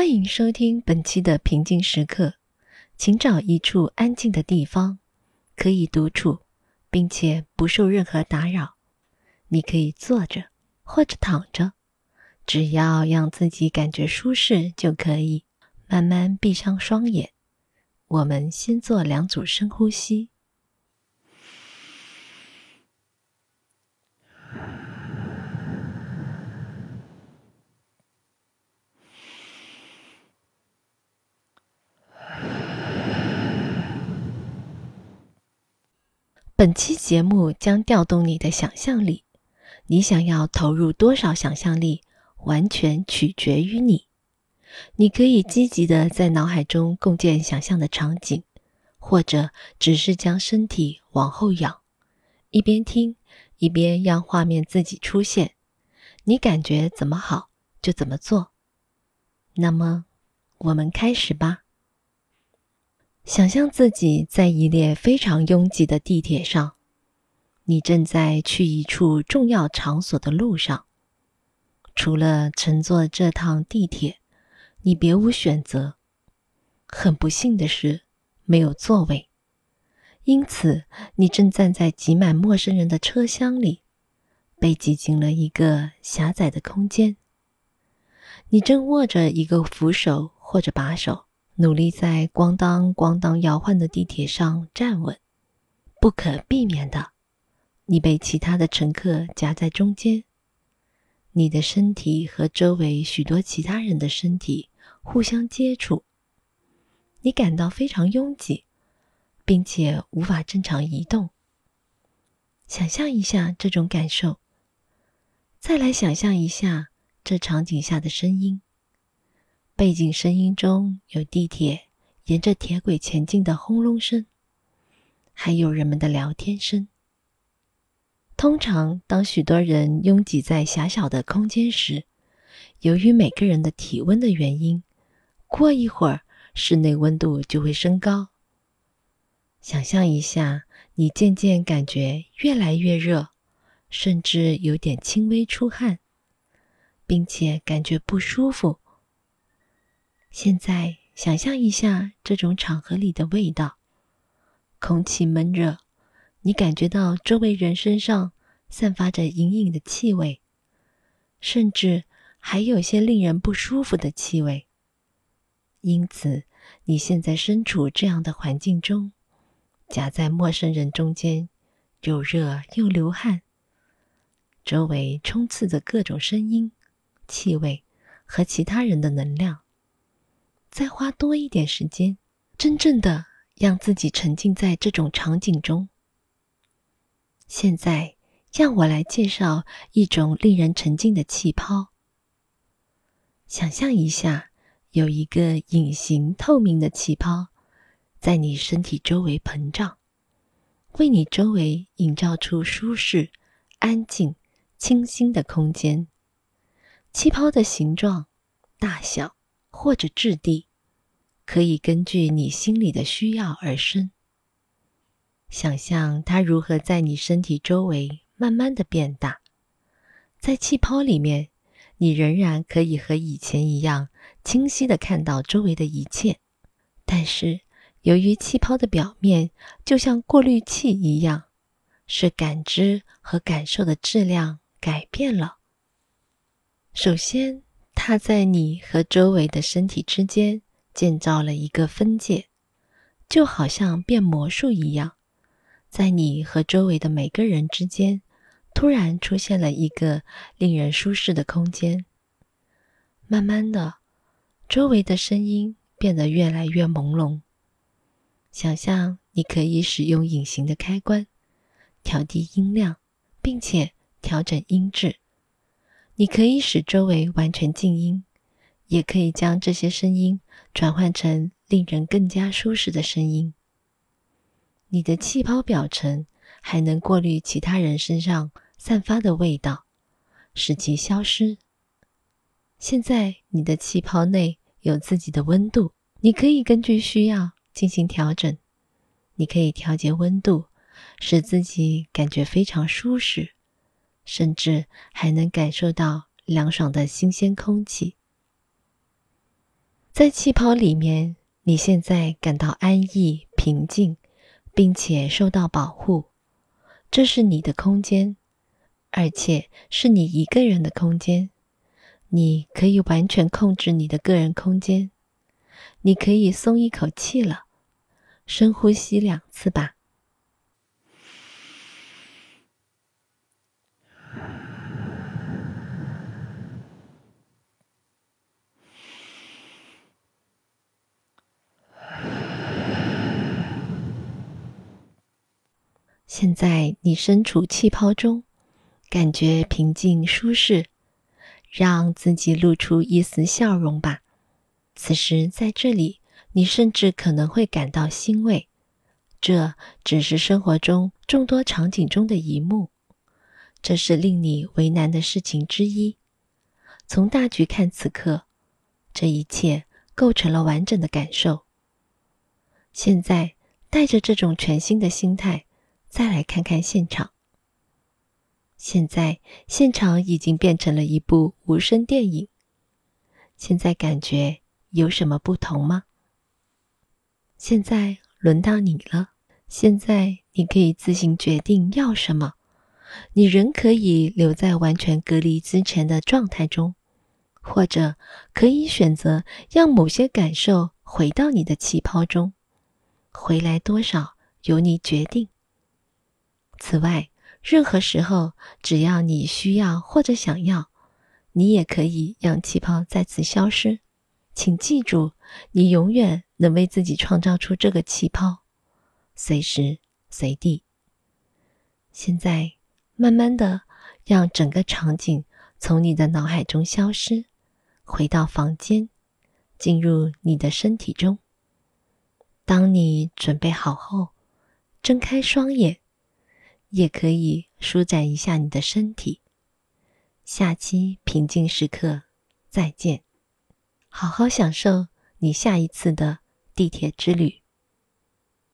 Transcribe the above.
欢迎收听本期的平静时刻，请找一处安静的地方，可以独处，并且不受任何打扰。你可以坐着或者躺着，只要让自己感觉舒适就可以。慢慢闭上双眼，我们先做两组深呼吸。本期节目将调动你的想象力，你想要投入多少想象力，完全取决于你。你可以积极的在脑海中构建想象的场景，或者只是将身体往后仰，一边听一边让画面自己出现。你感觉怎么好就怎么做。那么，我们开始吧。想象自己在一列非常拥挤的地铁上，你正在去一处重要场所的路上。除了乘坐这趟地铁，你别无选择。很不幸的是，没有座位，因此你正站在挤满陌生人的车厢里，被挤进了一个狭窄的空间。你正握着一个扶手或者把手。努力在咣当咣当摇晃的地铁上站稳，不可避免的，你被其他的乘客夹在中间。你的身体和周围许多其他人的身体互相接触，你感到非常拥挤，并且无法正常移动。想象一下这种感受，再来想象一下这场景下的声音。背景声音中有地铁沿着铁轨前进的轰隆声，还有人们的聊天声。通常，当许多人拥挤在狭小的空间时，由于每个人的体温的原因，过一会儿室内温度就会升高。想象一下，你渐渐感觉越来越热，甚至有点轻微出汗，并且感觉不舒服。现在想象一下这种场合里的味道：空气闷热，你感觉到周围人身上散发着隐隐的气味，甚至还有些令人不舒服的气味。因此，你现在身处这样的环境中，夹在陌生人中间，又热又流汗，周围充斥着各种声音、气味和其他人的能量。再花多一点时间，真正的让自己沉浸在这种场景中。现在，让我来介绍一种令人沉浸的气泡。想象一下，有一个隐形透明的气泡在你身体周围膨胀，为你周围营造出舒适、安静、清新的空间。气泡的形状、大小。或者质地，可以根据你心里的需要而生。想象它如何在你身体周围慢慢的变大，在气泡里面，你仍然可以和以前一样清晰的看到周围的一切。但是，由于气泡的表面就像过滤器一样，是感知和感受的质量改变了。首先。它在你和周围的身体之间建造了一个分界，就好像变魔术一样，在你和周围的每个人之间，突然出现了一个令人舒适的空间。慢慢的，周围的声音变得越来越朦胧。想象你可以使用隐形的开关，调低音量，并且调整音质。你可以使周围完全静音，也可以将这些声音转换成令人更加舒适的声音。你的气泡表层还能过滤其他人身上散发的味道，使其消失。现在你的气泡内有自己的温度，你可以根据需要进行调整。你可以调节温度，使自己感觉非常舒适。甚至还能感受到凉爽的新鲜空气。在气泡里面，你现在感到安逸、平静，并且受到保护。这是你的空间，而且是你一个人的空间。你可以完全控制你的个人空间。你可以松一口气了，深呼吸两次吧。现在你身处气泡中，感觉平静舒适，让自己露出一丝笑容吧。此时在这里，你甚至可能会感到欣慰，这只是生活中众多场景中的一幕，这是令你为难的事情之一。从大局看，此刻这一切构成了完整的感受。现在带着这种全新的心态。再来看看现场。现在现场已经变成了一部无声电影。现在感觉有什么不同吗？现在轮到你了。现在你可以自行决定要什么。你仍可以留在完全隔离之前的状态中，或者可以选择让某些感受回到你的气泡中。回来多少由你决定。此外，任何时候，只要你需要或者想要，你也可以让气泡再次消失。请记住，你永远能为自己创造出这个气泡，随时随地。现在，慢慢的让整个场景从你的脑海中消失，回到房间，进入你的身体中。当你准备好后，睁开双眼。也可以舒展一下你的身体。下期平静时刻，再见。好好享受你下一次的地铁之旅。